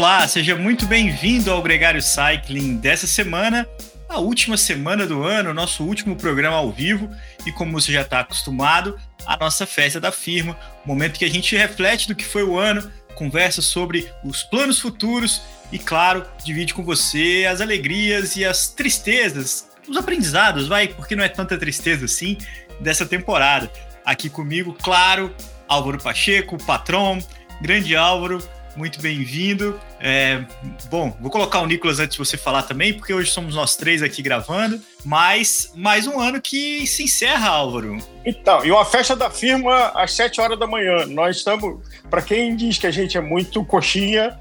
Olá, seja muito bem-vindo ao Gregário Cycling dessa semana, a última semana do ano, nosso último programa ao vivo e como você já está acostumado, a nossa festa da firma, momento que a gente reflete do que foi o ano, conversa sobre os planos futuros e, claro, divide com você as alegrias e as tristezas, os aprendizados, vai, porque não é tanta tristeza assim, dessa temporada. Aqui comigo, claro, Álvaro Pacheco, patrão, grande Álvaro, muito bem-vindo. É, bom, vou colocar o Nicolas antes de você falar também, porque hoje somos nós três aqui gravando, mas mais um ano que se encerra, Álvaro. Então, e uma festa da firma às 7 horas da manhã. Nós estamos, para quem diz que a gente é muito coxinha,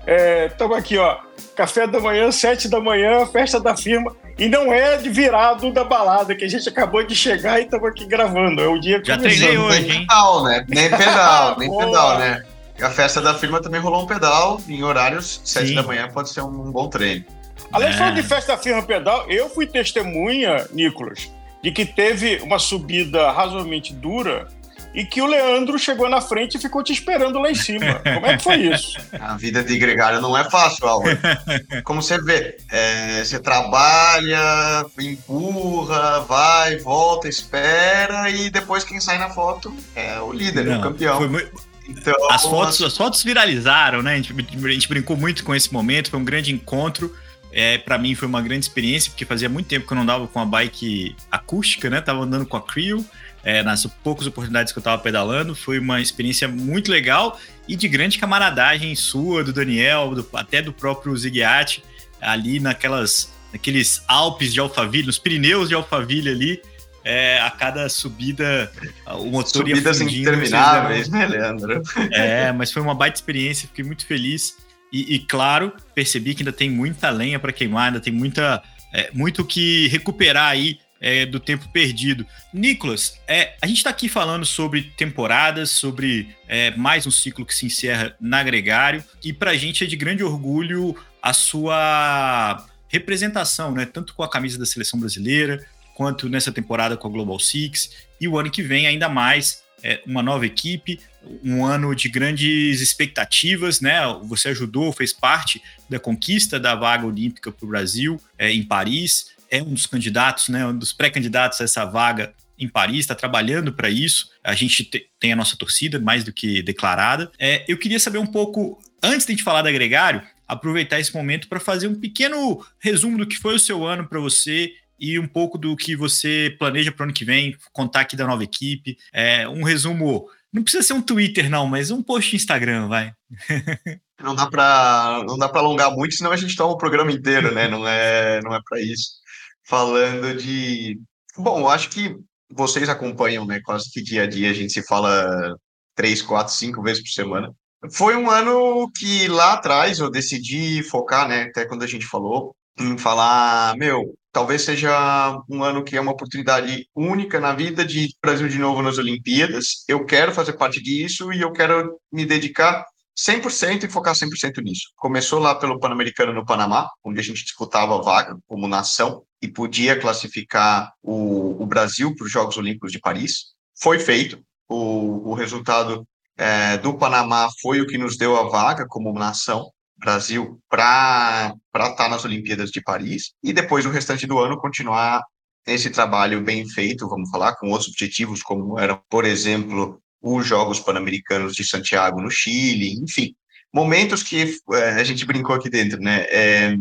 estamos é, aqui, ó, café da manhã, 7 da manhã, festa da firma. E não é de virado da balada, que a gente acabou de chegar e estamos aqui gravando. É o dia que Já treinei hoje, hein? Pedal, né? Nem pedal, nem pedal, né? A festa da firma também rolou um pedal em horários 7 da manhã, pode ser um bom treino. Além é. de festa da firma pedal, eu fui testemunha, Nicolas, de que teve uma subida razoavelmente dura e que o Leandro chegou na frente e ficou te esperando lá em cima. Como é que foi isso? A vida de gregário não é fácil, Álvaro. Como você vê, é, você trabalha, empurra, vai, volta, espera e depois quem sai na foto é o líder, não, o campeão. Foi muito então, as, fotos, as fotos viralizaram, né? A gente, a gente brincou muito com esse momento, foi um grande encontro. É, para mim foi uma grande experiência, porque fazia muito tempo que eu não andava com a bike acústica, né? Tava andando com a Creo, é, nas poucas oportunidades que eu tava pedalando. Foi uma experiência muito legal e de grande camaradagem sua, do Daniel, do, até do próprio Zighiati, ali naquelas, naqueles Alpes de Alphaville, nos Pirineus de Alphaville ali é, a cada subida o motor Subidas ia fundindo. intermináveis, né, Leandro? É, mas foi uma baita experiência, fiquei muito feliz. E, e claro, percebi que ainda tem muita lenha para queimar, ainda tem muita, é, muito que recuperar aí é, do tempo perdido. Nicolas, é, a gente está aqui falando sobre temporadas, sobre é, mais um ciclo que se encerra na Gregário, e para a gente é de grande orgulho a sua representação, né? Tanto com a camisa da seleção brasileira, quanto nessa temporada com a Global Six. E o ano que vem, ainda mais, é, uma nova equipe, um ano de grandes expectativas, né? Você ajudou, fez parte da conquista da vaga olímpica para o Brasil é, em Paris, é um dos candidatos, né? Um dos pré-candidatos a essa vaga em Paris, está trabalhando para isso. A gente tem a nossa torcida mais do que declarada. É, eu queria saber um pouco, antes de a gente falar da Gregário, aproveitar esse momento para fazer um pequeno resumo do que foi o seu ano para você e um pouco do que você planeja para o ano que vem, contar aqui da nova equipe. É, um resumo, não precisa ser um Twitter, não, mas um post Instagram, vai. não dá para não dá para alongar muito, senão a gente toma o programa inteiro, né? Não é não é para isso. Falando de, bom, acho que vocês acompanham, né? Quase que dia a dia a gente se fala três, quatro, cinco vezes por semana. Foi um ano que lá atrás eu decidi focar, né? Até quando a gente falou, em falar, meu, talvez seja um ano que é uma oportunidade única na vida de Brasil de novo nas Olimpíadas. Eu quero fazer parte disso e eu quero me dedicar 100% e focar 100% nisso. Começou lá pelo Pan-Americano no Panamá, onde a gente disputava a vaga como nação e podia classificar o, o Brasil para os Jogos Olímpicos de Paris. Foi feito. O, o resultado é, do Panamá foi o que nos deu a vaga como nação. Brasil para estar tá nas Olimpíadas de Paris e depois o restante do ano continuar esse trabalho bem feito, vamos falar, com outros objetivos, como eram, por exemplo, os Jogos Pan-Americanos de Santiago no Chile, enfim, momentos que é, a gente brincou aqui dentro, né? É,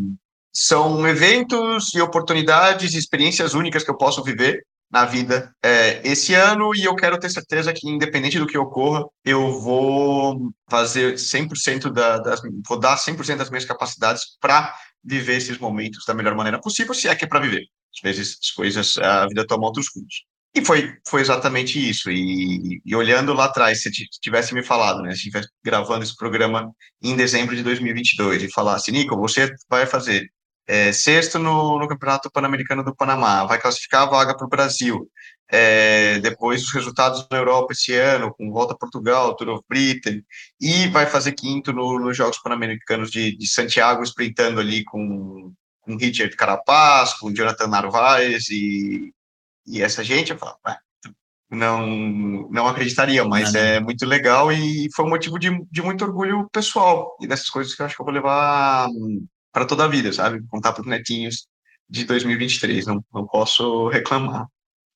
são eventos e oportunidades, experiências únicas que eu posso viver na vida é, esse ano e eu quero ter certeza que, independente do que ocorra, eu vou fazer 100% da, das. vou dar 100% das minhas capacidades para viver esses momentos da melhor maneira possível, se é que é para viver. Às vezes as coisas, a vida toma outros rumos. E foi, foi exatamente isso. E, e, olhando lá atrás, se tivesse me falado, né, se estivesse gravando esse programa em dezembro de 2022 e falasse, Nico, você vai fazer é, sexto no, no Campeonato Pan-Americano do Panamá, vai classificar a vaga para o Brasil. É, depois os resultados na Europa esse ano, com volta a Portugal, Tour of Britain, e vai fazer quinto no, nos Jogos Pan-Americanos de, de, Santiago, sprintando ali com, com Richard Carapaz, com Jonathan Narvaez e, e essa gente. Eu falo, não, não acreditaria, mas não, não. é muito legal e foi um motivo de, de muito orgulho pessoal e dessas coisas que eu acho que eu vou levar para toda a vida, sabe? Contar para os netinhos de 2023, não, não posso reclamar.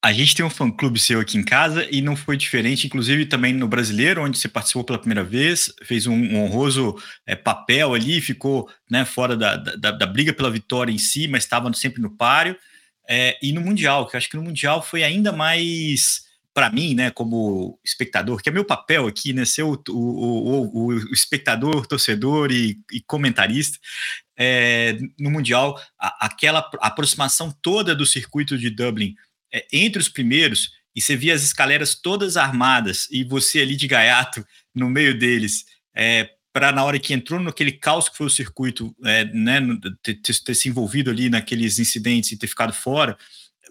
A gente tem um fã-clube seu aqui em casa e não foi diferente, inclusive também no Brasileiro, onde você participou pela primeira vez, fez um, um honroso é, papel ali, ficou né, fora da, da, da, briga pela vitória em si, mas estava sempre no páreo. É, e no Mundial, que eu acho que no Mundial foi ainda mais para mim, né, como espectador, que é meu papel aqui, né, ser o, o, o, o espectador, torcedor e, e comentarista, é, no Mundial, a, aquela aproximação toda do circuito de Dublin é, entre os primeiros, e você via as escaleras todas armadas, e você ali de gaiato no meio deles, é, para na hora que entrou naquele caos que foi o circuito, é, né, ter, ter, se envolvido ali naqueles incidentes e ter ficado fora,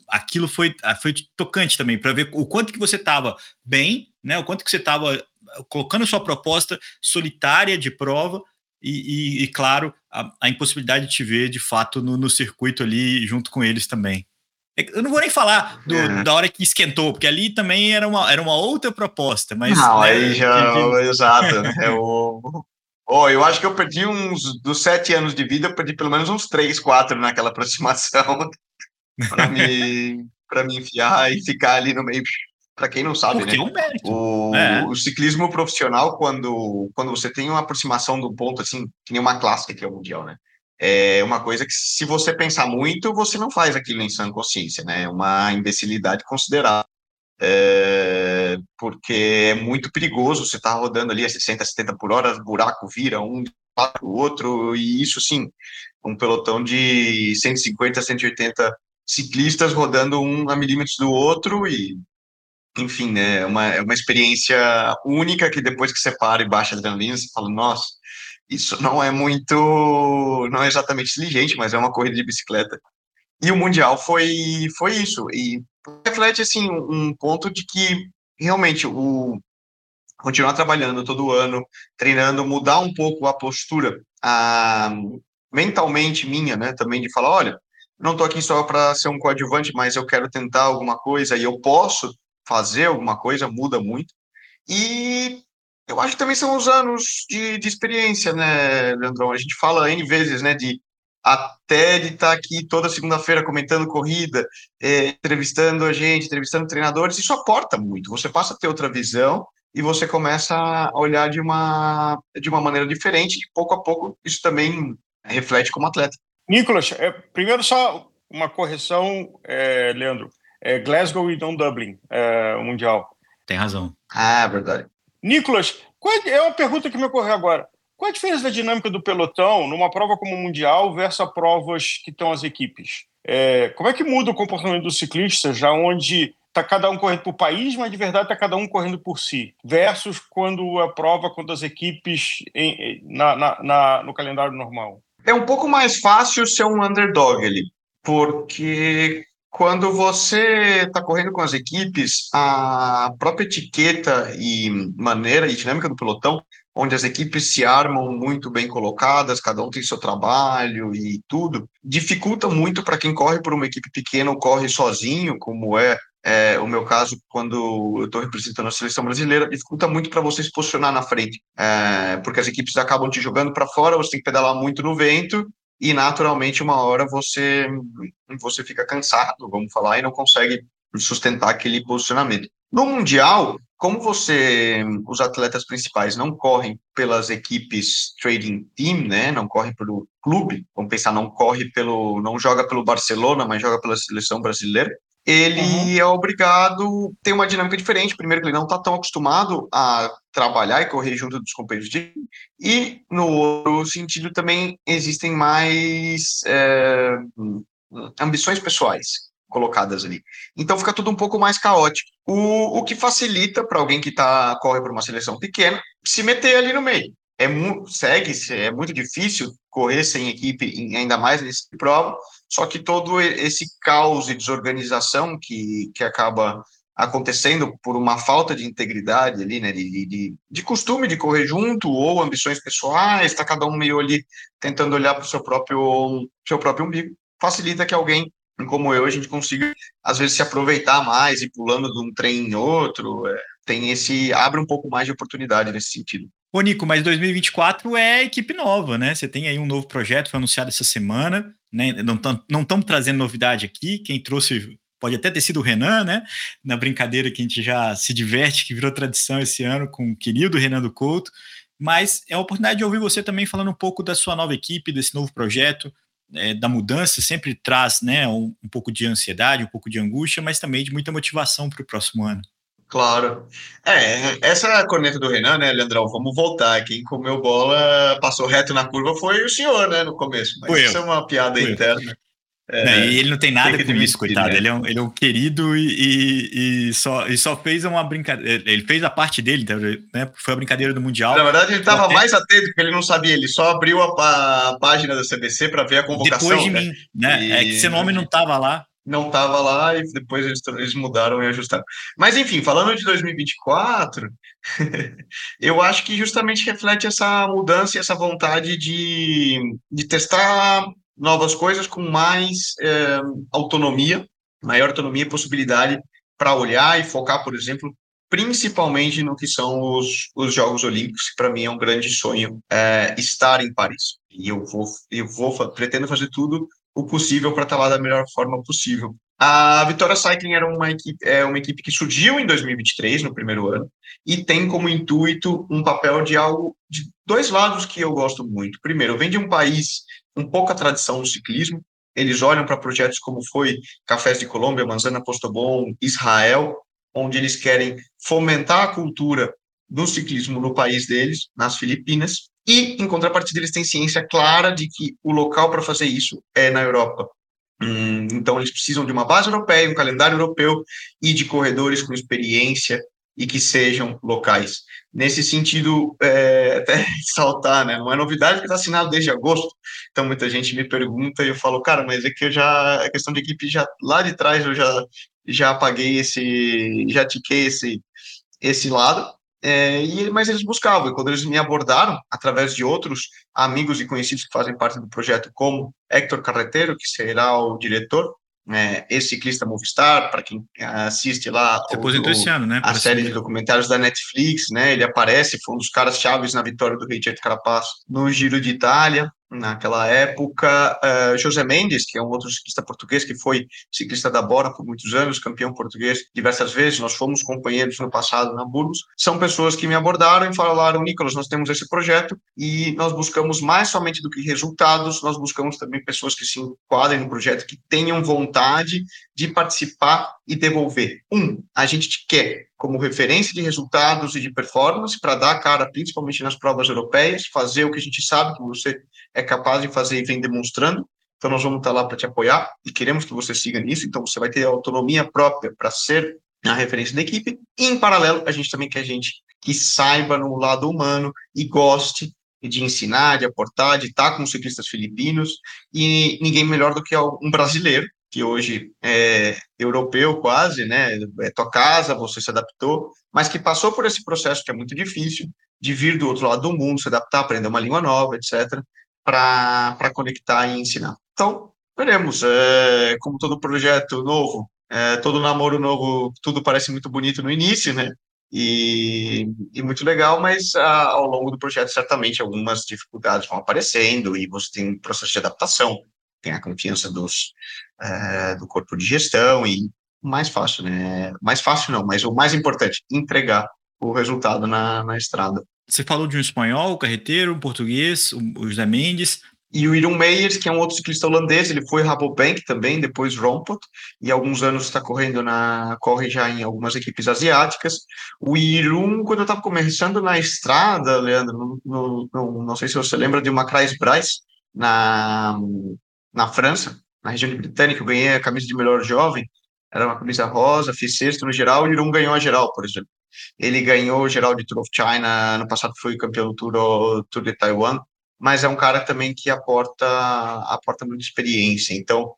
aquilo foi, ah, foi tocante também, para ver o quanto que você estava bem, né, o quanto que você estava colocando sua proposta solitária de prova, e, e, e claro, a, a, impossibilidade de te ver de fato no, no circuito ali junto com eles também. É eu não vou nem falar do, é. da hora que esquentou, porque ali também era uma, era uma outra proposta, mas. Não, né, aí já. De... Exato. Né, eu, oh, eu acho que eu perdi uns. Dos sete anos de vida, eu perdi pelo menos uns três, quatro naquela aproximação para me, pra me enfiar e ficar ali no meio. Para quem não sabe, porque né? É um. O, é. o ciclismo profissional, quando, quando você tem uma aproximação do ponto, assim, que nem uma clássica que é o Mundial, né? é uma coisa que, se você pensar muito, você não faz aquilo em sã consciência, né? É uma imbecilidade considerável. É, porque é muito perigoso, você está rodando ali a 60, 70 por hora, buraco vira um para o outro, e isso sim, um pelotão de 150, 180 ciclistas rodando um a milímetros do outro, e enfim, né, é uma, é uma experiência única que depois que você para e baixa a adrenalina, você fala, nossa, isso não é muito, não é exatamente inteligente, mas é uma corrida de bicicleta. E o Mundial foi, foi isso. E reflete, assim, um ponto de que realmente o continuar trabalhando todo ano, treinando, mudar um pouco a postura, a, mentalmente minha, né, também de falar, olha, não estou aqui só para ser um coadjuvante, mas eu quero tentar alguma coisa e eu posso fazer alguma coisa, muda muito. E eu acho que também são os anos de, de experiência, né, Leandrão? A gente fala N vezes, né, de até de estar tá aqui toda segunda-feira comentando corrida, é, entrevistando a gente, entrevistando treinadores, isso aporta muito. Você passa a ter outra visão e você começa a olhar de uma, de uma maneira diferente e pouco a pouco isso também reflete como atleta. Nicolas, é, primeiro só uma correção, é, Leandro. É Glasgow e não Dublin, é, o Mundial. Tem razão. Ah, verdade. Nicolas, é, é uma pergunta que me ocorreu agora. Qual a diferença da dinâmica do pelotão numa prova como o Mundial versus provas que estão as equipes? É, como é que muda o comportamento dos ciclistas, já onde está cada um correndo por país, mas de verdade está cada um correndo por si, versus quando a prova, quando as equipes em, na, na, na, no calendário normal? É um pouco mais fácil ser um underdog ali, porque quando você está correndo com as equipes, a própria etiqueta e maneira e dinâmica do pelotão, onde as equipes se armam muito bem colocadas, cada um tem seu trabalho e tudo, dificulta muito para quem corre por uma equipe pequena ou corre sozinho, como é, é o meu caso quando eu estou representando a seleção brasileira, dificulta muito para você se posicionar na frente, é, porque as equipes acabam te jogando para fora, você tem que pedalar muito no vento e naturalmente uma hora você você fica cansado, vamos falar, e não consegue sustentar aquele posicionamento. No mundial, como você os atletas principais não correm pelas equipes trading team, né, não correm pelo clube, vamos pensar, não corre pelo não joga pelo Barcelona, mas joga pela seleção brasileira ele uhum. é obrigado tem uma dinâmica diferente. Primeiro, que ele não está tão acostumado a trabalhar e correr junto dos companheiros de e no outro sentido também existem mais é, ambições pessoais colocadas ali. Então fica tudo um pouco mais caótico. O, o que facilita para alguém que tá corre para uma seleção pequena se meter ali no meio. É segue, é muito difícil correr sem equipe, ainda mais nesse prova. Só que todo esse caos e desorganização que, que acaba acontecendo por uma falta de integridade ali, né, de, de, de costume de correr junto ou ambições pessoais, está cada um meio ali tentando olhar para o seu próprio, seu próprio umbigo, facilita que alguém como eu, a gente consiga, às vezes, se aproveitar mais e pulando de um trem em outro. É, tem esse. abre um pouco mais de oportunidade nesse sentido. Ô, Nico, mas 2024 é equipe nova, né? Você tem aí um novo projeto, foi anunciado essa semana, né? Não estamos trazendo novidade aqui. Quem trouxe pode até ter sido o Renan, né? Na brincadeira que a gente já se diverte, que virou tradição esse ano com o querido Renan do Couto. Mas é a oportunidade de ouvir você também falando um pouco da sua nova equipe, desse novo projeto, é, da mudança, sempre traz né, um, um pouco de ansiedade, um pouco de angústia, mas também de muita motivação para o próximo ano. Claro. É, essa corneta do Renan, né, Leandrão? Vamos voltar. Quem comeu bola, passou reto na curva foi o senhor, né, no começo. Mas Foi isso eu. é uma piada Foi interna. É, não, e ele não tem nada tem com isso, coitado. Né? Ele, é um, ele é um querido e, e, e, só, e só fez uma brincadeira. Ele fez a parte dele, tá, né? Foi a brincadeira do Mundial. Na verdade, ele estava até... mais atento, porque ele não sabia. Ele só abriu a, a página da CBC para ver a convocação. Depois de né? mim, né? E... É que seu nome não estava lá. Não estava lá e depois eles, eles mudaram e ajustaram. Mas, enfim, falando de 2024, eu acho que justamente reflete essa mudança e essa vontade de, de testar novas coisas com mais é, autonomia, maior autonomia e possibilidade para olhar e focar, por exemplo, principalmente no que são os, os Jogos Olímpicos, que para mim é um grande sonho é, estar em Paris. E eu vou, eu vou pretendo fazer tudo o possível para estar lá da melhor forma possível. A Vitória Cycling era uma equipe, é uma equipe que surgiu em 2023, no primeiro ano, e tem como intuito um papel de algo de dois lados que eu gosto muito. Primeiro, vem de um país com pouca tradição no ciclismo, eles olham para projetos como foi Cafés de Colômbia, Manzana Postobon, Israel, onde eles querem fomentar a cultura do ciclismo no país deles, nas Filipinas, e, em contrapartida, eles têm ciência clara de que o local para fazer isso é na Europa. Hum, então, eles precisam de uma base europeia, um calendário europeu e de corredores com experiência e que sejam locais. Nesse sentido, é, até saltar, né? Não é novidade que está assinado desde agosto. Então, muita gente me pergunta e eu falo, cara, mas é que eu já, a questão de equipe já lá de trás eu já já apaguei esse, já tiquei esse esse lado. É, e, mas eles buscavam, e quando eles me abordaram, através de outros amigos e conhecidos que fazem parte do projeto, como Héctor Carreteiro, que será o diretor, é, ex-ciclista Movistar, para quem assiste lá o, esse ano, né? a série de documentários da Netflix, né? Ele aparece, foi um dos caras chaves na vitória do Richard Carapaz no Giro de Itália naquela época. Uh, José Mendes, que é um outro ciclista português, que foi ciclista da Bora por muitos anos, campeão português diversas vezes, nós fomos companheiros no passado na Burgos, são pessoas que me abordaram e falaram, Nicolas, nós temos esse projeto e nós buscamos mais somente do que resultados, nós buscamos também pessoas que se enquadrem no projeto, que tenham vontade de participar e devolver. Um, a gente quer como referência de resultados e de performance para dar cara, principalmente nas provas europeias, fazer o que a gente sabe que você é capaz de fazer e vem demonstrando. Então, nós vamos estar lá para te apoiar e queremos que você siga nisso. Então, você vai ter autonomia própria para ser a referência da equipe. E, em paralelo, a gente também quer gente que saiba no lado humano e goste de ensinar, de aportar, de estar com os ciclistas filipinos. E ninguém melhor do que um brasileiro, que hoje é europeu quase, né? É tua casa, você se adaptou, mas que passou por esse processo que é muito difícil, de vir do outro lado do mundo, se adaptar, aprender uma língua nova, etc para conectar e ensinar. Então, veremos. É, como todo projeto novo, é, todo namoro novo, tudo parece muito bonito no início, né? E, e muito legal, mas a, ao longo do projeto, certamente, algumas dificuldades vão aparecendo e você tem um processo de adaptação, tem a confiança dos, é, do corpo de gestão e mais fácil, né? Mais fácil não, mas o mais importante, entregar o resultado na, na estrada. Você falou de um espanhol, o carreteiro, um português, o José Mendes. E o Iron Meyers, que é um outro ciclista holandês, ele foi Rabobank também, depois Rompot, e há alguns anos está correndo na. corre já em algumas equipes asiáticas. O Irum, quando eu estava começando na estrada, Leandro, não, não, não sei se você lembra de uma Bryce na, na França, na região britânica, eu ganhei a camisa de melhor jovem, era uma camisa rosa, fiz sexto no geral, e o Irum ganhou a geral, por exemplo. Ele ganhou o geral de Tour of China, no passado foi campeão do Tour, Tour de Taiwan, mas é um cara também que aporta, aporta muita experiência. Então,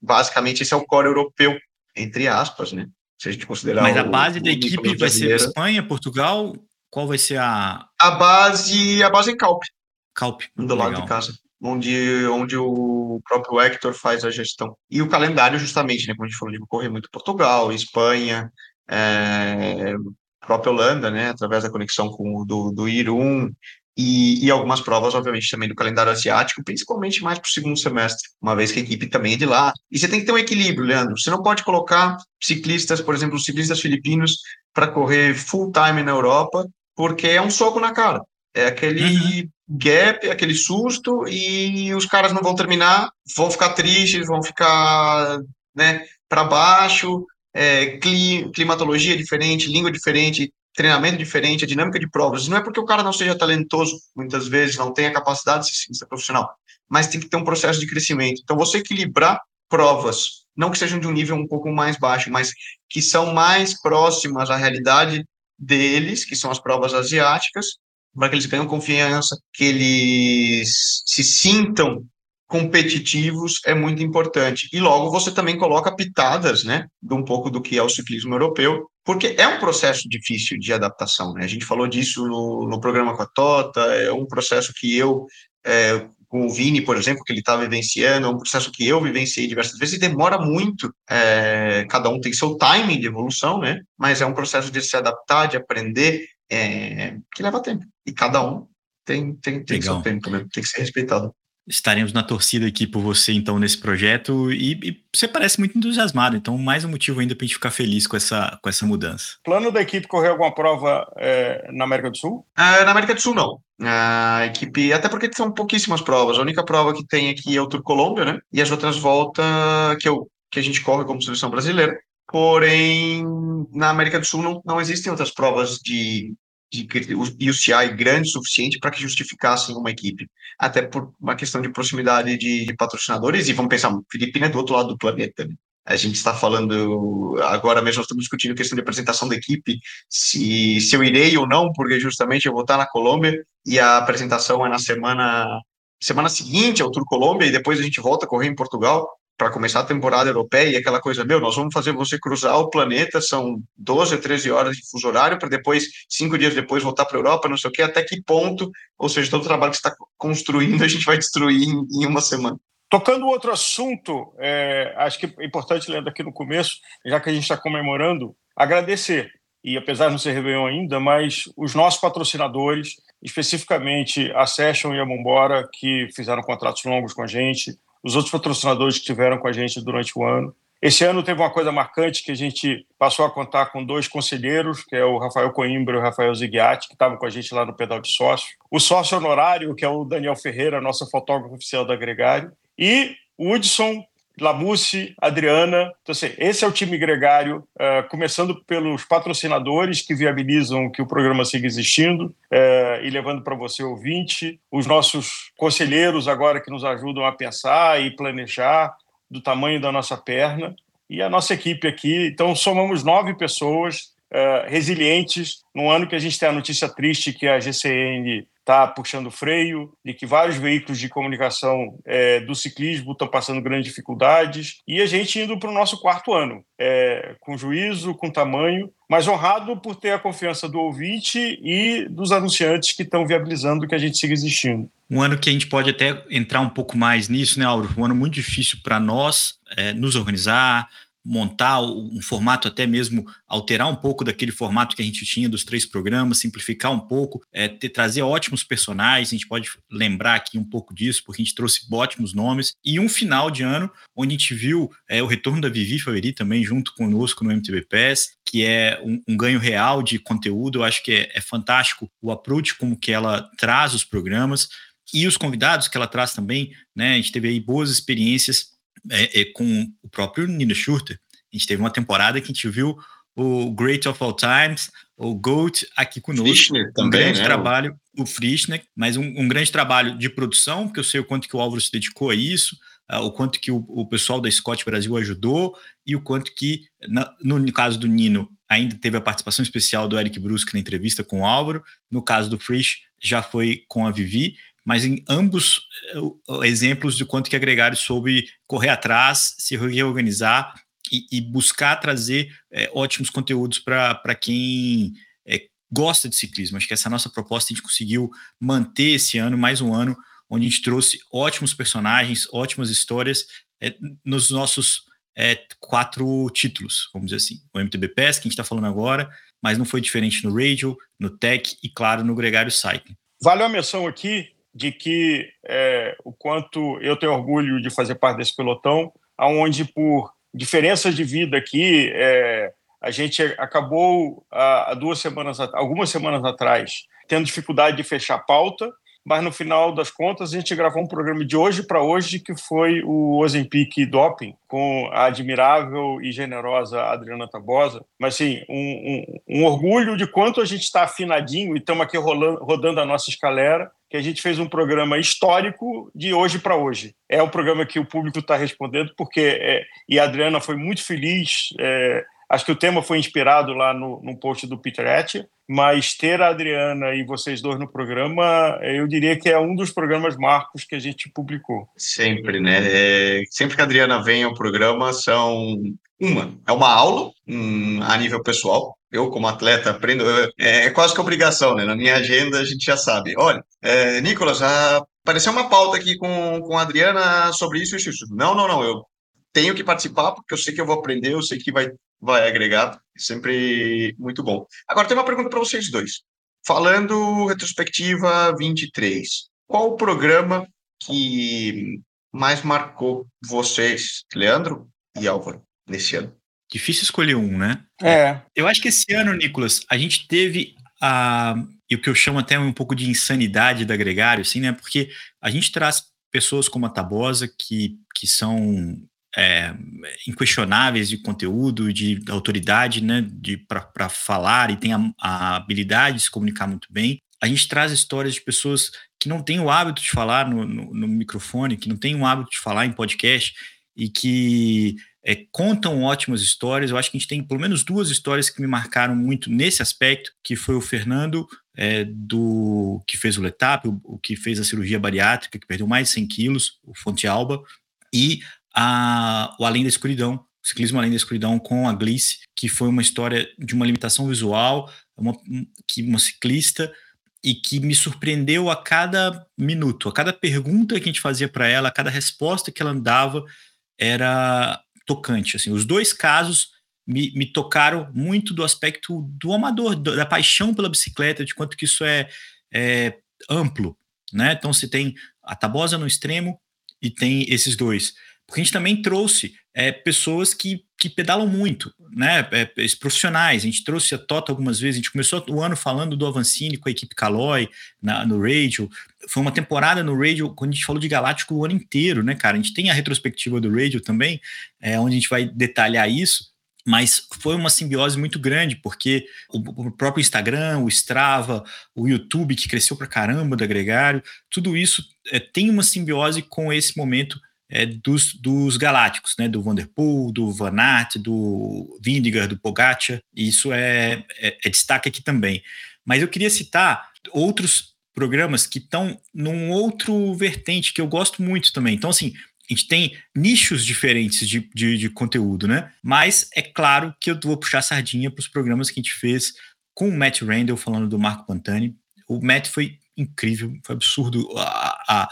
basicamente, esse é o core europeu, entre aspas, né? Se a gente considerar. Mas a base o, da o equipe vai ser Espanha, Portugal? Qual vai ser a. A base, a base é Calp. Calp. Do lado de casa. Onde, onde o próprio Hector faz a gestão. E o calendário, justamente, né, como a gente falou, de correr muito Portugal, Espanha, é, própria Holanda, né, através da conexão com o do, do Irum, e, e, algumas provas, obviamente, também do calendário asiático, principalmente mais para o segundo semestre, uma vez que a equipe também é de lá. E você tem que ter um equilíbrio, Leandro. Você não pode colocar ciclistas, por exemplo, ciclistas filipinos, para correr full time na Europa, porque é um soco na cara. É aquele uhum. Gap, aquele susto, e os caras não vão terminar, vão ficar tristes, vão ficar né, para baixo. É, climatologia diferente, língua diferente, treinamento diferente, a dinâmica de provas. Não é porque o cara não seja talentoso, muitas vezes, não tenha capacidade de ser profissional, mas tem que ter um processo de crescimento. Então, você equilibrar provas, não que sejam de um nível um pouco mais baixo, mas que são mais próximas à realidade deles, que são as provas asiáticas, para que eles ganhem confiança, que eles se sintam competitivos é muito importante. E logo você também coloca pitadas, né, de um pouco do que é o ciclismo europeu, porque é um processo difícil de adaptação, né? A gente falou disso no, no programa com a Tota, é um processo que eu, é, com o Vini, por exemplo, que ele está vivenciando, é um processo que eu vivenciei diversas vezes e demora muito. É, cada um tem seu timing de evolução, né? Mas é um processo de se adaptar, de aprender, é, que leva tempo. E cada um tem, tem, tem seu tempo, né? Tem que ser respeitado estaremos na torcida aqui por você, então, nesse projeto. E, e, você parece muito entusiasmado, então, mais um motivo ainda para a gente ficar feliz com essa, com essa mudança. Plano da equipe correr alguma prova é, na América do Sul? É, na América do Sul, não. A equipe, até porque são pouquíssimas provas. A única prova que tem aqui é o Tour Colômbia, né? E as outras voltas que, eu, que a gente corre como seleção brasileira. Porém, na América do Sul não, não existem outras provas de de UCI grande o suficiente para que justificassem uma equipe, até por uma questão de proximidade de, de patrocinadores, e vamos pensar, Filipina é do outro lado do planeta, né? A gente está falando, agora mesmo estamos discutindo a questão de apresentação da equipe, se, se eu irei ou não, porque justamente eu vou estar na Colômbia e a apresentação é na semana semana seguinte ao Tour Colômbia e depois a gente volta a correr em Portugal para começar a temporada europeia e aquela coisa, meu, nós vamos fazer você cruzar o planeta, são 12 a 13 horas de fuso horário, para depois, cinco dias depois, voltar para a Europa, não sei o quê, até que ponto, ou seja, todo o trabalho que está construindo, a gente vai destruir em, em uma semana. Tocando outro assunto, é, acho que é importante, lendo aqui no começo, já que a gente está comemorando, agradecer. E apesar de não ser Réveillon ainda, mas os nossos patrocinadores, especificamente a Session e a Mombora, que fizeram contratos longos com a gente, os outros patrocinadores que estiveram com a gente durante o ano. Esse ano teve uma coisa marcante que a gente passou a contar com dois conselheiros, que é o Rafael Coimbra e o Rafael Zighiati, que estavam com a gente lá no pedal de sócio. O sócio honorário, que é o Daniel Ferreira, nosso fotógrafo oficial da Gregário. E o Hudson Lamusse, Adriana. Então, assim, esse é o time gregário, uh, começando pelos patrocinadores que viabilizam que o programa siga existindo uh, e levando para você ouvinte, os nossos conselheiros agora que nos ajudam a pensar e planejar do tamanho da nossa perna e a nossa equipe aqui. Então, somamos nove pessoas uh, resilientes num ano que a gente tem a notícia triste que a GCN está puxando freio, de que vários veículos de comunicação é, do ciclismo estão passando grandes dificuldades, e a gente indo para o nosso quarto ano, é, com juízo, com tamanho, mas honrado por ter a confiança do ouvinte e dos anunciantes que estão viabilizando que a gente siga existindo. Um ano que a gente pode até entrar um pouco mais nisso, né, Auro? Um ano muito difícil para nós é, nos organizar, montar um formato, até mesmo alterar um pouco daquele formato que a gente tinha dos três programas, simplificar um pouco, é, ter, trazer ótimos personagens, a gente pode lembrar aqui um pouco disso, porque a gente trouxe ótimos nomes, e um final de ano onde a gente viu é, o retorno da Vivi Faveri também junto conosco no MTB Pass, que é um, um ganho real de conteúdo, eu acho que é, é fantástico o approach como que ela traz os programas, e os convidados que ela traz também, né? A gente teve aí boas experiências é, é, com o próprio Nino Schurter. A gente teve uma temporada que a gente viu o Great of All Times, o GOAT aqui conosco. Frischner também, um grande né? trabalho, o Frischner, mas um, um, grande trabalho de produção, porque eu sei o quanto que o Álvaro se dedicou a isso, uh, o quanto que o, o, pessoal da Scott Brasil ajudou e o quanto que, na, no caso do Nino, ainda teve a participação especial do Eric Brusque na entrevista com o Álvaro, no caso do Frisch, já foi com a Vivi, mas em ambos eh, exemplos de quanto que a Gregário soube correr atrás, se reorganizar e, e buscar trazer é, ótimos conteúdos para quem é, gosta de ciclismo. Acho que essa nossa proposta a gente conseguiu manter esse ano, mais um ano, onde a gente trouxe ótimos personagens, ótimas histórias é, nos nossos é, quatro títulos, vamos dizer assim. O MTB PES, que a gente está falando agora, mas não foi diferente no Radio, no Tech e, claro, no Gregário Cycling. Vale a menção aqui de que é, o quanto eu tenho orgulho de fazer parte desse pelotão, aonde por diferenças de vida aqui, é, a gente acabou há duas semanas, algumas semanas atrás, tendo dificuldade de fechar pauta, mas no final das contas a gente gravou um programa de hoje para hoje que foi o Ozempic Doping com a admirável e generosa Adriana Tabosa, mas sim um, um, um orgulho de quanto a gente está afinadinho e estamos aqui rolando, rodando a nossa escalera que a gente fez um programa histórico de hoje para hoje. É um programa que o público está respondendo porque é, e a Adriana foi muito feliz é, Acho que o tema foi inspirado lá no, post do Peter Etcher, mas ter a Adriana e vocês dois no programa, eu diria que é um dos programas marcos que a gente publicou. Sempre, né? É, sempre que a Adriana vem ao programa, são uma, é uma aula um, a nível pessoal. Eu, como atleta, aprendo. É, é, quase que obrigação, né? Na minha agenda, a gente já sabe. Olha, é, Nicolas, apareceu uma pauta aqui com, com a Adriana sobre isso e isso, isso. Não, não, não. Eu tenho que participar porque eu sei que eu vou aprender, eu sei que vai vai agregar, sempre muito bom. Agora, tem uma pergunta para vocês dois. Falando retrospectiva 23, qual o programa que mais marcou vocês, Leandro e Álvaro, nesse ano? Difícil escolher um, né? É. Eu acho que esse ano, Nicolas, a gente teve a. E o que eu chamo até um pouco de insanidade da Gregário, assim, né? Porque a gente traz pessoas como a Tabosa, que, que são é, inquestionáveis de conteúdo, de autoridade, né, para falar e tem a, a, habilidade de se comunicar muito bem. A gente traz histórias de pessoas que não têm o hábito de falar no, no, no microfone, que não têm o hábito de falar em podcast e que é, contam ótimas histórias. Eu acho que a gente tem pelo menos duas histórias que me marcaram muito nesse aspecto, que foi o Fernando, é, do que fez o Letap, o, o, que fez a cirurgia bariátrica, que perdeu mais de 100 quilos, o Fonte Alba, e a, o Além da Escuridão, o Ciclismo Além da Escuridão com a Glice, que foi uma história de uma limitação visual, uma, que uma ciclista e que me surpreendeu a cada minuto, a cada pergunta que a gente fazia para ela, a cada resposta que ela dava era tocante. Assim, os dois casos me, me tocaram muito do aspecto do amador, da paixão pela bicicleta, de quanto que isso é, é amplo, né? Então se tem a Tabosa no extremo e tem esses dois. Porque a gente também trouxe é, pessoas que, que pedalam muito, né? É, profissionais. A gente trouxe a Tota algumas vezes. A gente começou o ano falando do Avancini com a equipe Caloi na, no Radio. Foi uma temporada no Radio quando a gente falou de Galáctico o ano inteiro, né, cara? A gente tem a retrospectiva do Radio também, é, onde a gente vai detalhar isso mas foi uma simbiose muito grande, porque o, próprio Instagram, o Strava, o YouTube, que cresceu para caramba do agregário, tudo isso é, tem uma simbiose com esse momento é, dos, dos galácticos, né? Do Vanderpool, do Van Aert, do Vindigar, do Pogacar. Isso é, é, é destaque aqui também. Mas eu queria citar outros programas que estão num outro vertente que eu gosto muito também. Então, assim, a gente tem nichos diferentes de, de, de, conteúdo, né? Mas é claro que eu vou puxar sardinha para os programas que a gente fez com o Matt Randall falando do Marco Pantani. O Matt foi incrível, foi absurdo a,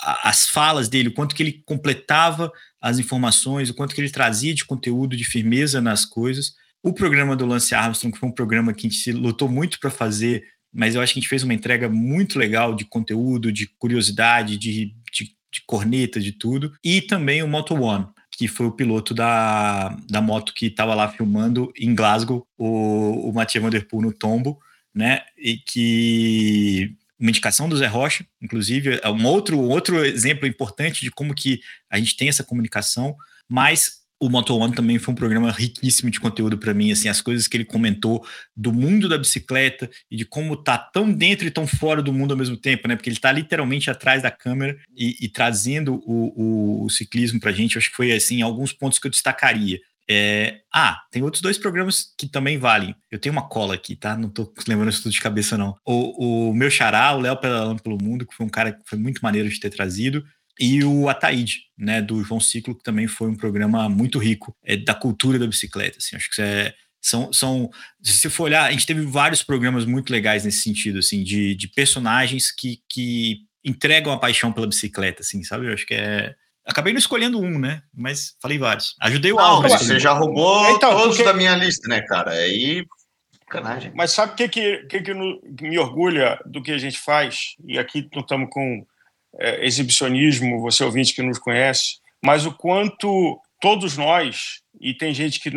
as falas dele, o quanto que ele completava as informações, o quanto que ele trazia de conteúdo, de firmeza nas coisas. O programa do Lance Armstrong, foi um programa que a gente lutou muito para fazer, mas eu acho que a gente fez uma entrega muito legal de conteúdo, de curiosidade, de, de, de corneta, de tudo. E também o Moto One, que foi o piloto da, da moto que estava lá filmando em Glasgow, o, o Mathieu Van Der Poel no tombo, né? E que uma indicação do Zé Rocha, inclusive, é um outro, outro exemplo importante de como que a gente tem essa comunicação, mas o Moto One também foi um programa riquíssimo de conteúdo para mim, assim, as coisas que ele comentou do mundo da bicicleta e de como tá tão dentro e tão fora do mundo ao mesmo tempo, né? Porque ele está literalmente atrás da câmera e, e trazendo o, o, o ciclismo para a gente. Acho que foi assim alguns pontos que eu destacaria. É, ah, tem outros dois programas que também valem. Eu tenho uma cola aqui, tá? Não tô lembrando isso tudo de cabeça, não. O, o meu xará, o Léo Pedalando pelo Mundo, que foi um cara que foi muito maneiro de ter trazido. E o Ataíde, né, do João Ciclo, que também foi um programa muito rico é, da cultura da bicicleta. Assim, acho que é, são, são, se você for olhar, a gente teve vários programas muito legais nesse sentido, assim, de, de personagens que, que entregam a paixão pela bicicleta, assim, sabe? Eu acho que é. Acabei não escolhendo um, né? Mas falei vários. Ajudei o Álvaro. Você já roubou então, todos porque... da minha lista, né, cara? Aí. Canagem. Mas sabe o que, que, que, que me orgulha do que a gente faz? E aqui não estamos com é, exibicionismo, você ouvinte que nos conhece, mas o quanto todos nós, e tem gente que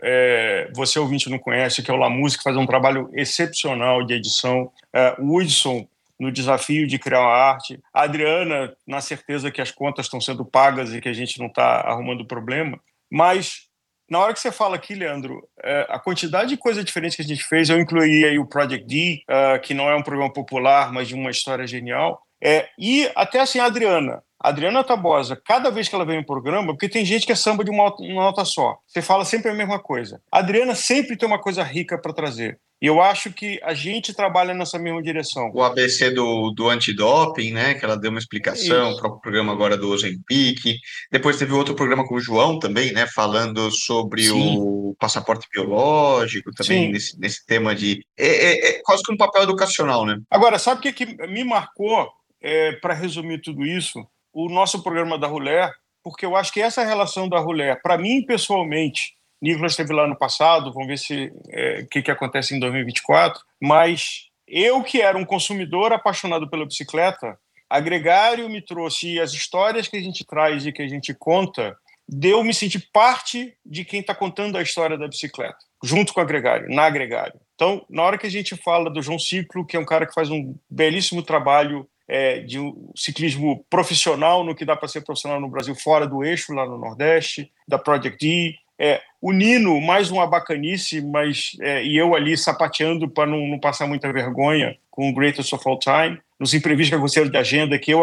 é, você ouvinte não conhece, que é o La Música, que faz um trabalho excepcional de edição, é, o Hudson no desafio de criar uma arte, a Adriana na certeza que as contas estão sendo pagas e que a gente não está arrumando problema, mas na hora que você fala aqui, Leandro, é, a quantidade de coisa diferente que a gente fez, eu incluí aí o Project D, uh, que não é um programa popular, mas de uma história genial, é, e até assim, a Adriana, a Adriana Tabosa, cada vez que ela vem no programa, porque tem gente que é samba de uma nota só, você fala sempre a mesma coisa. A Adriana sempre tem uma coisa rica para trazer. E eu acho que a gente trabalha nessa mesma direção. O ABC do, do antidoping, né? Que ela deu uma explicação, Isso. o próprio programa agora do Ozempic. Depois teve outro programa com o João também, né? Falando sobre Sim. o passaporte biológico, também nesse, nesse tema de. É, é, é, quase que um papel educacional, né? Agora, sabe o que, que me marcou, é, para resumir tudo isso? O nosso programa da Rulé, porque eu acho que essa relação da Rulé, para mim pessoalmente, Nicolas esteve lá no passado, vamos ver se é, o que, que acontece em 2024. Mas eu, que era um consumidor apaixonado pela bicicleta, a Gregário me trouxe as histórias que a gente traz e que a gente conta, deu me sentir parte de quem está contando a história da bicicleta, junto com a Gregário, na Gregário. Então, na hora que a gente fala do João Ciclo, que é um cara que faz um belíssimo trabalho é, de um ciclismo profissional, no que dá para ser profissional no Brasil, fora do eixo, lá no Nordeste, da Project D, é, o Nino, mais uma bacanice, mas é, e eu ali sapateando para não, não, passar muita vergonha com o Greatest of All Time. Nos imprevistos que de agenda, que eu,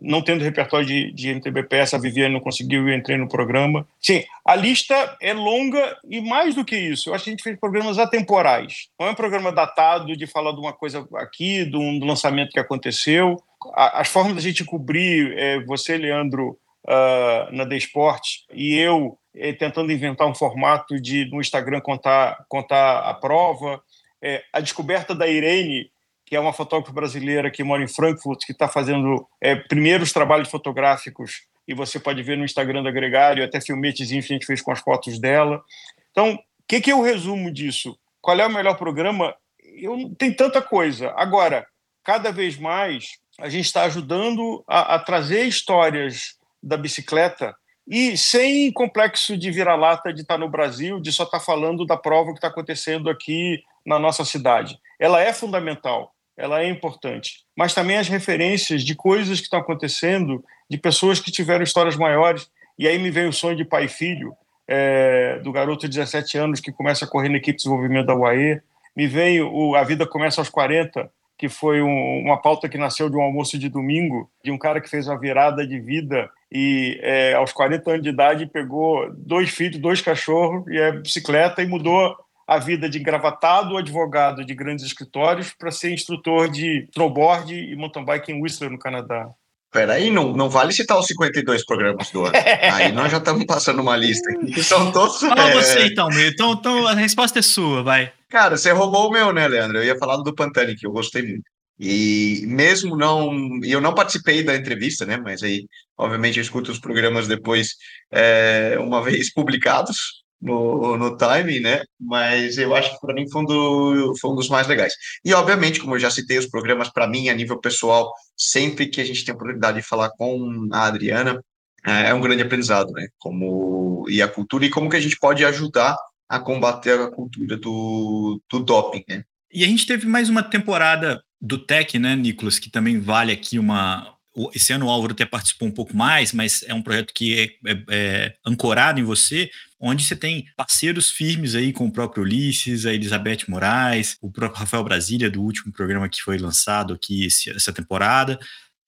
não tendo repertório de, de MTBPS, a Viviane não conseguiu e entrei no programa. Sim, a lista é longa e mais do que isso, eu acho que a gente fez programas atemporais. Não é um programa datado de falar de uma coisa aqui, de um lançamento que aconteceu. As formas da gente cobrir, é, você, Leandro, uh, na The Sport, e eu tentando inventar um formato de no Instagram contar, contar a prova. É, a descoberta da Irene, que é uma fotógrafa brasileira que mora em Frankfurt, que está fazendo é, primeiros trabalhos fotográficos, e você pode ver no Instagram da Gregário, até filmetezinho que a gente fez com as fotos dela. Então, o que, que é o resumo disso? Qual é o melhor programa? Eu, tem tanta coisa. Agora, cada vez mais, a gente está ajudando a, a trazer histórias da bicicleta e sem complexo de vira-lata de estar no Brasil, de só estar falando da prova que está acontecendo aqui na nossa cidade. Ela é fundamental, ela é importante, mas também as referências de coisas que estão acontecendo, de pessoas que tiveram histórias maiores. E aí me vem o sonho de pai e filho, é, do garoto de 17 anos que começa a correr na equipe de desenvolvimento da UAE. Me vem o A Vida Começa aos 40, que foi um, uma pauta que nasceu de um almoço de domingo, de um cara que fez uma virada de vida e é, aos 40 anos de idade pegou dois filhos, dois cachorros e a bicicleta e mudou a vida de engravatado advogado de grandes escritórios para ser instrutor de snowboard e mountain bike em Whistler, no Canadá. Peraí, não, não vale citar os 52 programas do ano. Aí nós já estamos passando uma lista aqui, que são todos. Fala é... você então, meu. Então, então a resposta é sua, vai. Cara, você roubou o meu, né, Leandro? Eu ia falar do Pantani, que eu gostei muito. E mesmo não. Eu não participei da entrevista, né? Mas aí, obviamente, eu escuto os programas depois, é, uma vez publicados no, no Time, né? Mas eu acho que para mim foi um, do, foi um dos mais legais. E, obviamente, como eu já citei, os programas, para mim, a nível pessoal, sempre que a gente tem a oportunidade de falar com a Adriana, é, é um grande aprendizado, né? Como, e a cultura, e como que a gente pode ajudar a combater a cultura do, do doping, né? E a gente teve mais uma temporada do Tech, né, Nicolas, que também vale aqui uma, esse ano o Álvaro até participou um pouco mais, mas é um projeto que é, é, é, ancorado em você, onde você tem parceiros firmes aí com o próprio Ulisses, a Elizabeth Moraes, o próprio Rafael Brasília, do último programa que foi lançado aqui esse, essa temporada.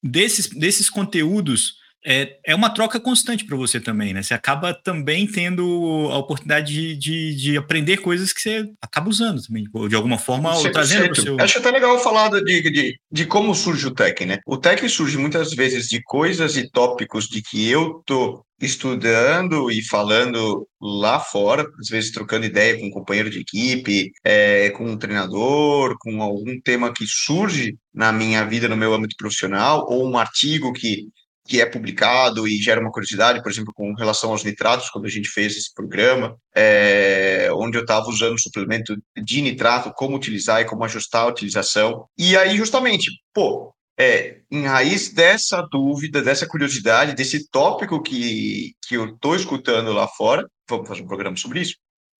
Desses, desses conteúdos, é, é uma troca constante para você também, né? Você acaba também tendo a oportunidade de, de, de, aprender coisas que você acaba usando também, de alguma forma, ou trazendo para o seu... Acho até legal falar de, de, de como surge o tech, né? O tech surge muitas vezes de coisas e tópicos de que eu tô estudando e falando lá fora, às vezes trocando ideia com um companheiro de equipe, é, com um treinador, com algum tema que surge na minha vida, no meu âmbito profissional, ou um artigo que que é publicado e gera uma curiosidade, por exemplo, com relação aos nitratos, quando a gente fez esse programa, é, onde eu estava usando suplemento de nitrato, como utilizar e como ajustar a utilização. E aí, justamente, pô, é, em raiz dessa dúvida, dessa curiosidade, desse tópico que, que eu estou escutando lá fora, vamos fazer um programa sobre isso,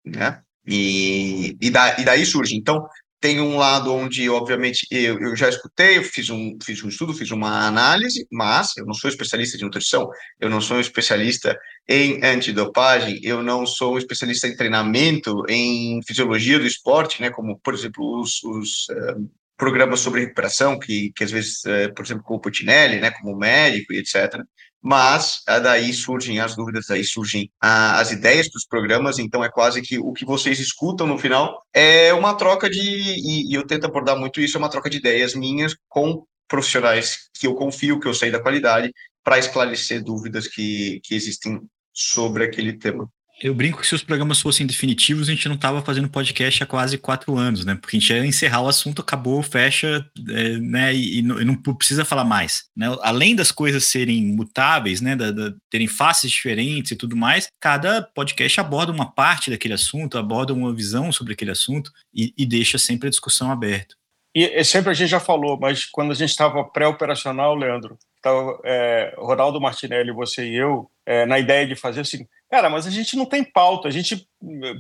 né? E, e, da, e daí surge. Então, tem um lado onde, obviamente, eu, eu já escutei, eu fiz um, fiz um estudo, fiz uma análise, mas eu não sou especialista de nutrição, eu não sou especialista em antidopagem, eu não sou especialista em treinamento, em fisiologia do esporte, né, como, por exemplo, os, os uh, programas sobre recuperação, que, que às vezes, uh, por exemplo, com o Putinelli, né, como médico e etc., mas ah, daí surgem as dúvidas, daí surgem ah, as ideias dos programas, então é quase que o que vocês escutam no final é uma troca de, e, e eu tento abordar muito isso, é uma troca de ideias minhas com profissionais que eu confio, que eu sei da qualidade, para esclarecer dúvidas que, que existem sobre aquele tema. Eu brinco que se os programas fossem definitivos, a gente não estava fazendo podcast há quase quatro anos, né? Porque a gente ia encerrar o assunto, acabou, fecha, é, né? E, e, não, e, não, precisa falar mais. Né? Além das coisas serem mutáveis, né? Da, da, terem faces diferentes e tudo mais, cada podcast aborda uma parte daquele assunto, aborda uma visão sobre aquele assunto e, e deixa sempre a discussão aberta. E sempre a gente já falou, mas quando a gente estava pré-operacional, Leandro, estava é, Ronaldo Martinelli, você e eu, é, na ideia de fazer assim Cara, mas a gente não tem pauta. A gente,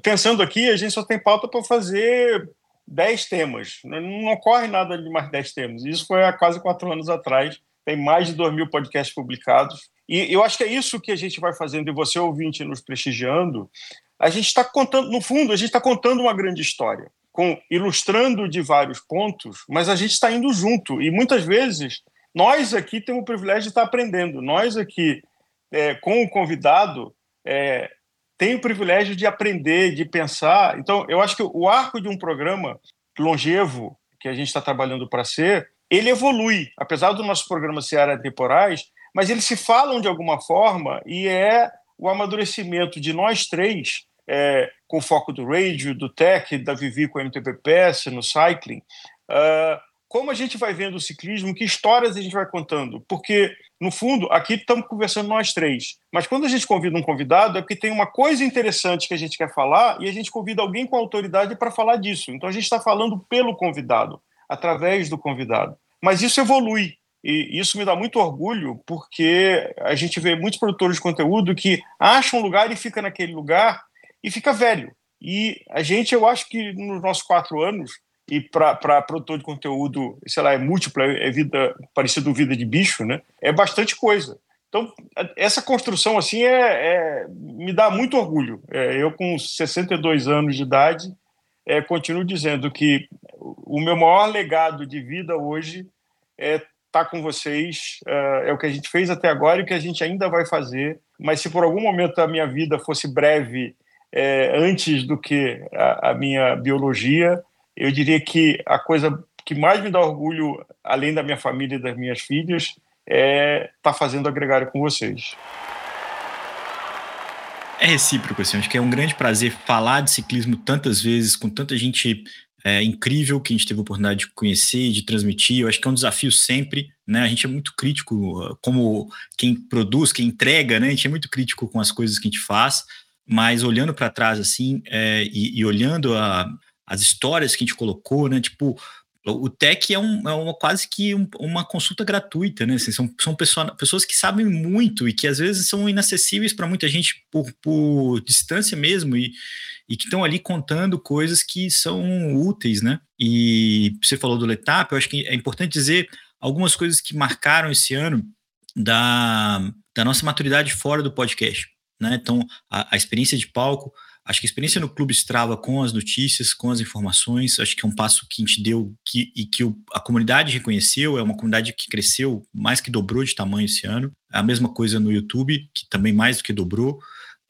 pensando aqui, a gente só tem pauta para fazer 10 temas. Não ocorre nada de mais 10 temas. Isso foi há quase quatro anos atrás. Tem mais de 2 mil podcasts publicados. E eu acho que é isso que a gente vai fazendo, e você, ouvinte, nos prestigiando. A gente está contando, no fundo, a gente está contando uma grande história, com ilustrando de vários pontos, mas a gente está indo junto. E muitas vezes, nós aqui temos o privilégio de estar aprendendo. Nós aqui, é, com o convidado, é, tem o privilégio de aprender, de pensar. Então, eu acho que o arco de um programa longevo, que a gente está trabalhando para ser, ele evolui, apesar dos nossos programas serem temporais, mas eles se falam de alguma forma e é o amadurecimento de nós três, é, com foco do radio, do tech, da Vivi com a MTPPS, no cycling, uh, como a gente vai vendo o ciclismo, que histórias a gente vai contando. Porque, no fundo, aqui estamos conversando nós três. Mas quando a gente convida um convidado, é porque tem uma coisa interessante que a gente quer falar e a gente convida alguém com autoridade para falar disso. Então a gente está falando pelo convidado, através do convidado. Mas isso evolui. E isso me dá muito orgulho, porque a gente vê muitos produtores de conteúdo que acham um lugar e fica naquele lugar e fica velho. E a gente, eu acho que nos nossos quatro anos, e para produtor de conteúdo, sei lá, é múltipla, é vida parecido vida de bicho, né? É bastante coisa. Então, essa construção assim é, é me dá muito orgulho. É, eu com 62 anos de idade, é, continuo dizendo que o meu maior legado de vida hoje é estar tá com vocês, é, é o que a gente fez até agora e o que a gente ainda vai fazer. Mas se por algum momento a minha vida fosse breve é, antes do que a, a minha biologia, eu diria que a coisa que mais me dá orgulho, além da minha família e das minhas filhas, é estar tá fazendo agregar com vocês. É recíproco, assim, acho que é um grande prazer falar de ciclismo tantas vezes, com tanta gente é, incrível que a gente teve a oportunidade de conhecer, de transmitir. Eu acho que é um desafio sempre, né? A gente é muito crítico, ah, como quem produz, quem entrega, né? A gente é muito crítico com as coisas que a gente faz, mas olhando para trás, assim, é, e, e olhando a as histórias que a gente colocou, né? Tipo, o Tech é, um, é uma, quase que um, uma consulta gratuita, né? Assim, são são pessoa, pessoas que sabem muito e que às vezes são inacessíveis para muita gente por, por distância mesmo e, e que estão ali contando coisas que são úteis, né? E você falou do Letap, eu acho que é importante dizer algumas coisas que marcaram esse ano da, da nossa maturidade fora do podcast, né? Então, a, a experiência de palco, Acho que a experiência no Clube Strava com as notícias, com as informações, acho que é um passo que a gente deu que, e que a comunidade reconheceu. É uma comunidade que cresceu, mais que dobrou de tamanho esse ano. A mesma coisa no YouTube, que também mais do que dobrou.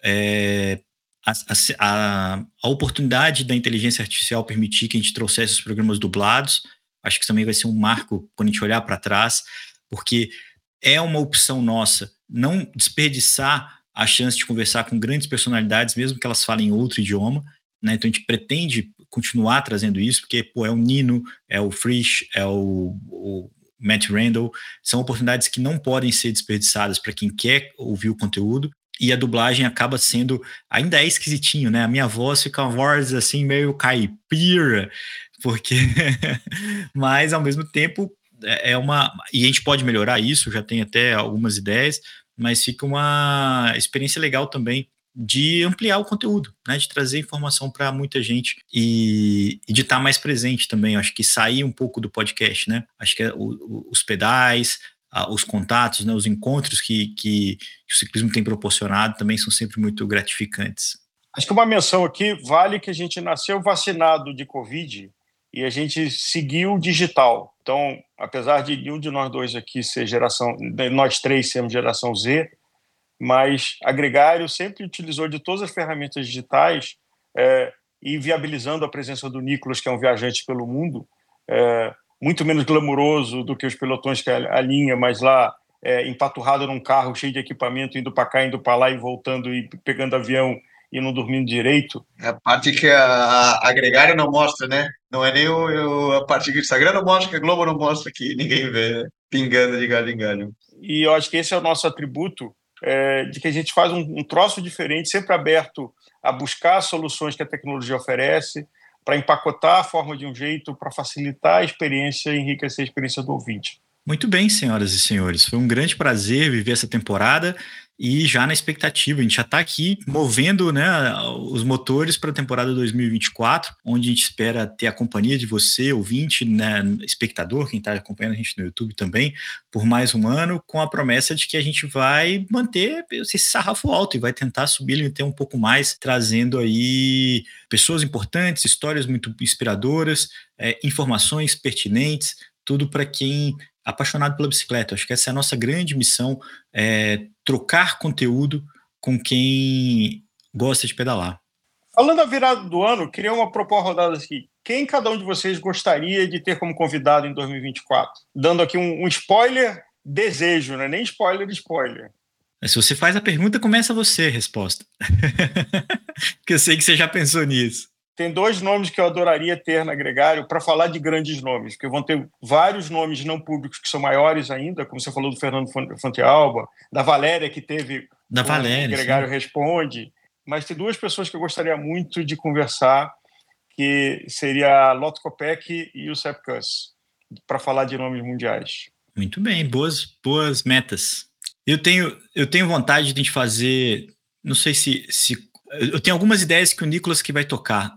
É, a, a, a, oportunidade da inteligência artificial permitir que a gente trouxesse os programas dublados, acho que também vai ser um marco quando a gente olhar para trás, porque é uma opção nossa não desperdiçar a chance de conversar com grandes personalidades, mesmo que elas falem outro idioma. Né? Então a gente pretende continuar trazendo isso, porque pô, é o Nino, é o Frisch, é o, o Matt Randall, são oportunidades que não podem ser desperdiçadas para quem quer ouvir o conteúdo e a dublagem acaba sendo ainda é esquisitinho, né? A minha voz fica uma voz assim meio caipira, porque mas ao mesmo tempo é, é uma e a gente pode melhorar isso, já tem até algumas ideias, mas fica uma experiência legal também de ampliar o conteúdo, né, de trazer informação para muita gente e, e de estar tá mais presente também. acho que sair um pouco do podcast, né? Acho que é o, o, os pedais, os contatos, né, os encontros que, que, que, o ciclismo tem proporcionado também são sempre muito gratificantes. Acho que uma menção aqui vale que a gente nasceu vacinado de Covid e a gente seguiu digital. Então, apesar de nenhum de nós dois aqui ser geração, nós três sermos geração Z, mas a Gregário sempre utilizou de todas as ferramentas digitais é, e viabilizando a presença do Nicolas, que é um viajante pelo mundo, é, muito menos glamuroso do que os pelotões que a, linha, mas lá é, empaturrado num carro cheio de equipamento, indo para cá, indo para lá e voltando e pegando avião e não dormindo direito. É a parte que a, a Gregário não mostra, né? Não é nem o, a parte que o Instagram não mostra, que a Globo não mostra, que ninguém vê, né? pingando de galho em galho. E eu acho que esse é o nosso atributo, é, de que a gente faz um, um troço diferente, sempre aberto a buscar soluções que a tecnologia oferece, para empacotar a forma de um jeito, para facilitar a experiência e enriquecer a experiência do ouvinte. Muito bem, senhoras e senhores. Foi um grande prazer viver essa temporada e já na expectativa. A gente já está aqui movendo né, os motores para a temporada 2024, onde a gente espera ter a companhia de você, ouvinte, né, espectador, quem está acompanhando a gente no YouTube também, por mais um ano, com a promessa de que a gente vai manter esse sarrafo alto e vai tentar subir até um pouco mais, trazendo aí pessoas importantes, histórias muito inspiradoras, é, informações pertinentes, tudo para quem apaixonado pela bicicleta. Acho que essa é a nossa grande missão, é trocar conteúdo com quem gosta de pedalar. Falando da virada do ano, queria uma propor rodada aqui. Quem cada um de vocês gostaria de ter como convidado em 2024? Dando aqui um, um spoiler, desejo, não é nem spoiler, spoiler. Se você faz a pergunta, começa você a resposta. Porque eu sei que você já pensou nisso tem dois nomes que eu adoraria ter na Gregário para falar de grandes nomes, porque vão ter vários nomes não públicos que são maiores ainda, como você falou do Fernando Fontealba, da Valéria, que teve. Da Valéria. Gregário sim. Responde. Mas tem duas pessoas que eu gostaria muito de conversar, que seria a Lotto Kopeck e o Sepp Kuss, para falar de nomes mundiais. Muito bem, boas, boas metas. Eu tenho, eu tenho vontade de fazer, não sei se, se eu tenho algumas ideias que o Nicolas que vai tocar.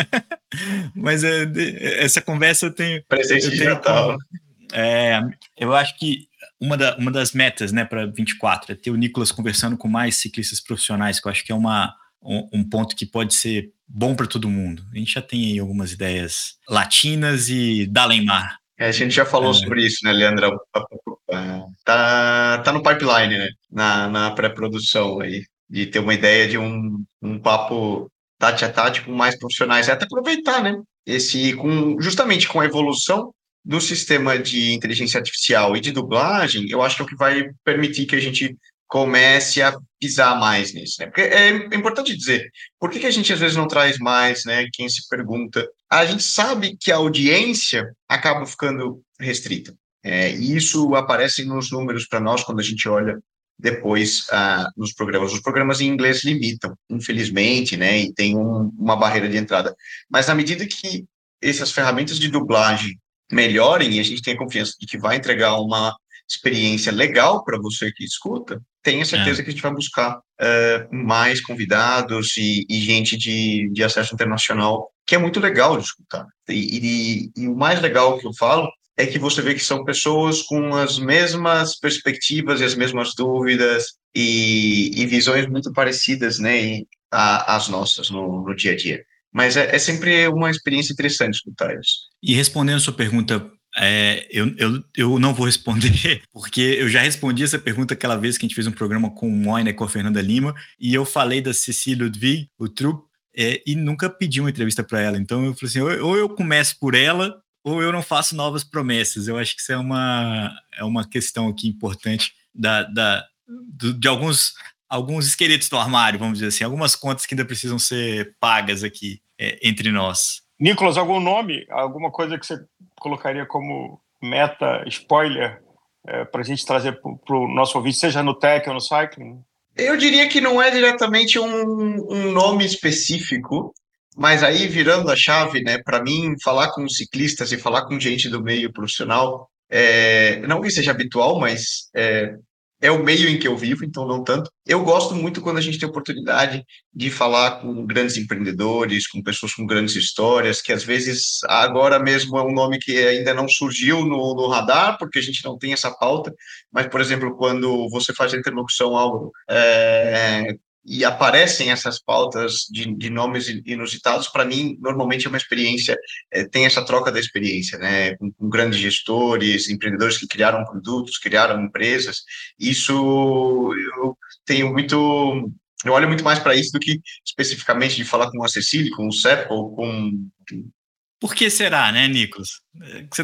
Mas é, essa conversa eu tenho. Presente eu de Natal. É, eu acho que uma, da, uma das metas né, para 24 é ter o Nicolas conversando com mais ciclistas profissionais, que eu acho que é uma, um, um ponto que pode ser bom para todo mundo. A gente já tem aí algumas ideias latinas e da Lemar. É, a gente já falou é. sobre isso, né, Leandro? Tá, tá no pipeline, né? Na, na pré-produção aí de ter uma ideia de um, um papo tati a tati com mais profissionais, é até aproveitar, né? Esse, com, justamente com a evolução do sistema de inteligência artificial e de dublagem, eu acho que é o que vai permitir que a gente comece a pisar mais nisso, né? Porque é importante dizer, por que, que a gente às vezes não traz mais, né? Quem se pergunta, a gente sabe que a audiência acaba ficando restrita. É, e isso aparece nos números para nós quando a gente olha depois ah, nos programas. Os programas em inglês limitam, infelizmente, né, e tem um, uma barreira de entrada. Mas na medida que essas ferramentas de dublagem melhorem e a gente tem a confiança de que vai entregar uma experiência legal para você que escuta, tenha certeza é. que a gente vai buscar uh, mais convidados e, e gente de, de, acesso internacional, que é muito legal de escutar. E, e, e, o mais legal que eu falo é que você vê que são pessoas com as mesmas perspectivas e as mesmas dúvidas e, e visões muito parecidas, né? As nossas no, no, dia a dia. Mas é, é, sempre uma experiência interessante escutar isso. E respondendo a sua pergunta, é, eu, eu, eu não vou responder, porque eu já respondi essa pergunta aquela vez que a gente fez um programa com o Moina e com a Fernanda Lima, e eu falei da Cecília Ludwig, o Trupp, é, e nunca pedi uma entrevista para ela. Então eu falei assim: ou eu começo por ela, ou eu não faço novas promessas. Eu acho que isso é uma, é uma questão aqui importante da, da, do, de alguns, alguns esqueletos do armário, vamos dizer assim, algumas contas que ainda precisam ser pagas aqui é, entre nós. Nicolas, algum nome, alguma coisa que você colocaria como meta, spoiler, é, para a gente trazer para o nosso ouvinte, seja no tech ou no cycling? Eu diria que não é diretamente um, um nome específico, mas aí virando a chave, né, para mim, falar com ciclistas e falar com gente do meio profissional, é, não que seja habitual, mas é, é o meio em que eu vivo, então não tanto. Eu gosto muito quando a gente tem oportunidade de falar com grandes empreendedores, com pessoas com grandes histórias, que às vezes agora mesmo é um nome que ainda não surgiu no, no radar, porque a gente não tem essa pauta, mas, por exemplo, quando você faz a interlocução, Álvaro, é, e aparecem essas pautas de, de nomes inusitados, para mim, normalmente é uma experiência, é, tem essa troca da experiência, né, com, com, grandes gestores, empreendedores que criaram produtos, criaram empresas, isso eu tenho muito, eu olho muito mais para isso do que especificamente de falar com a Cecília, com o CEP ou com... Por que será, né, Nicolas?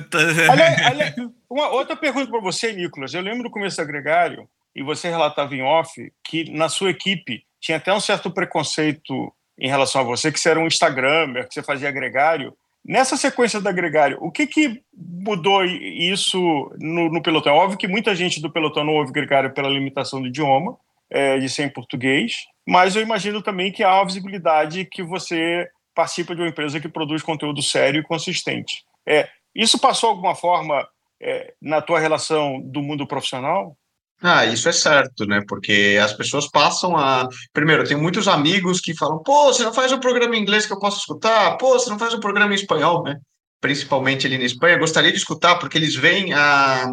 Tá... uma outra pergunta para você, Nicolas. Eu lembro no começo do Agregário, e você relatava em off, que na sua equipe tinha até um certo preconceito em relação a você, que você era um Instagramer, que você fazia gregário. Nessa sequência do gregário, o que, que mudou isso no, no, pelotão? Óbvio que muita gente do pelotão não ouve gregário pela limitação do idioma, é, de ser em português, mas eu imagino também que há a visibilidade que você participa de uma empresa que produz conteúdo sério e consistente. É, isso passou alguma forma é, na tua relação do mundo profissional? Ah, isso é certo, né? Porque as pessoas passam a. Primeiro, tem muitos amigos que falam: pô, você não faz um programa em inglês que eu possa escutar? Pô, você não faz um programa em espanhol, né? Principalmente ali na Espanha. Gostaria de escutar, porque eles veem a.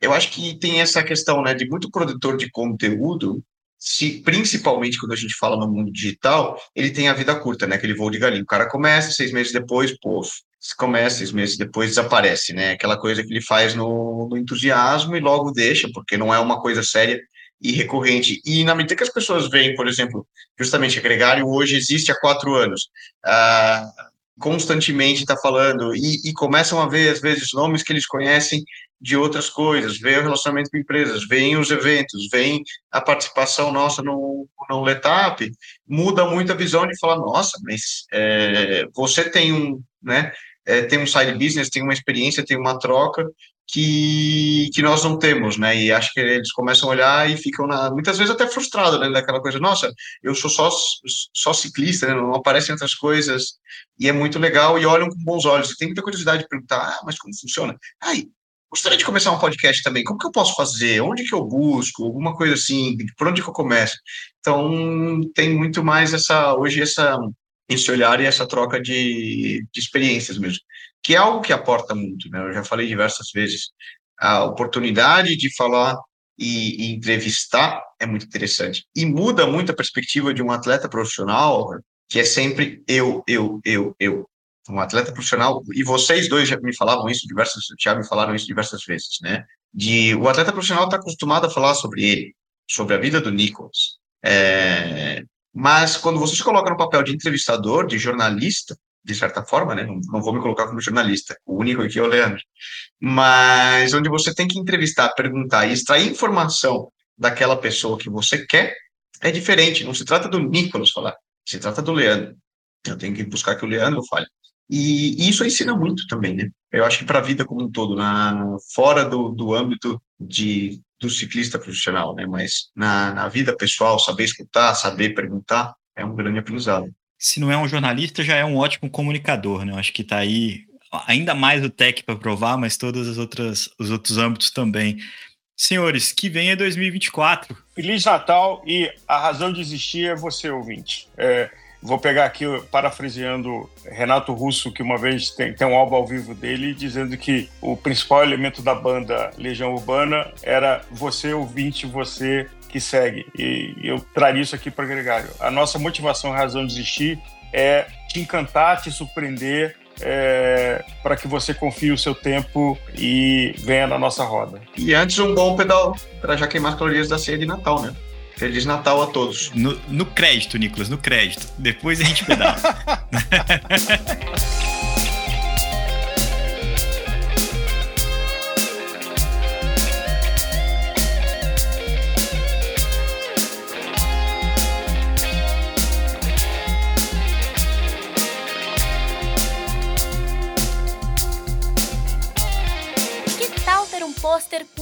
Eu acho que tem essa questão, né, de muito produtor de conteúdo, se principalmente quando a gente fala no mundo digital, ele tem a vida curta, né? Aquele voo de galinha. O cara começa, seis meses depois, pô, começa seis meses depois desaparece, né? Aquela coisa que ele faz no, no, entusiasmo e logo deixa, porque não é uma coisa séria e recorrente. E na medida que as pessoas veem, por exemplo, justamente a Gregário hoje existe há quatro anos, ah, constantemente está falando e, e, começam a ver às vezes nomes que eles conhecem de outras coisas, veem o relacionamento com empresas, veem os eventos, veem a participação nossa no, no Letap, muda muito a visão de falar, nossa, mas é, você tem um, né, é, tem um side business, tem uma experiência, tem uma troca que, que nós não temos, né? E acho que eles começam a olhar e ficam, na, muitas vezes, até frustrados, né? Daquela coisa, nossa, eu sou só, só ciclista, né? não aparecem outras coisas, e é muito legal, e olham com bons olhos. E tem muita curiosidade de perguntar, ah, mas como funciona? Ai, gostaria de começar um podcast também, como que eu posso fazer? Onde que eu busco? Alguma coisa assim, por onde que eu começo? Então, tem muito mais essa, hoje, essa esse olhar e essa troca de, de experiências mesmo, que é algo que aporta muito, né? Eu já falei diversas vezes, a oportunidade de falar e, e, entrevistar é muito interessante. E muda muito a perspectiva de um atleta profissional, que é sempre eu, eu, eu, eu. Um atleta profissional, e vocês dois já me falavam isso diversas, já me falaram isso diversas vezes, né? De o atleta profissional está acostumado a falar sobre ele, sobre a vida do Nicholas, é, mas quando você se coloca no papel de entrevistador, de jornalista, de certa forma, né? Não, não, vou me colocar como jornalista, o único aqui é o Leandro. Mas onde você tem que entrevistar, perguntar e extrair informação daquela pessoa que você quer, é diferente. Não se trata do Nicolas falar, se trata do Leandro. Eu tenho que buscar que o Leandro fale. E, isso ensina muito também, né? Eu acho que para a vida como um todo, na, fora do, do âmbito de do ciclista profissional, né? Mas na, na vida pessoal, saber escutar, saber perguntar, é um grande aprendizado. Se não é um jornalista, já é um ótimo comunicador, né? Eu acho que está aí ainda mais o tech para provar, mas todos as outras, os outros âmbitos também. Senhores, que vem é 2024. Feliz Natal e a razão de existir é você, ouvinte. É, Vou pegar aqui, parafraseando Renato Russo, que uma vez tem, tem um álbum ao vivo dele, dizendo que o principal elemento da banda Legião Urbana era você, ouvinte, você que segue. E eu traria isso aqui para Gregário. A nossa motivação e razão de existir é te encantar, te surpreender, é, para que você confie o seu tempo e venha na nossa roda. E antes, um bom pedal para já queimar as calorias da ceia de Natal, né? Feliz Natal a todos. No, no crédito, Nicolas, no crédito. Depois a gente pedala.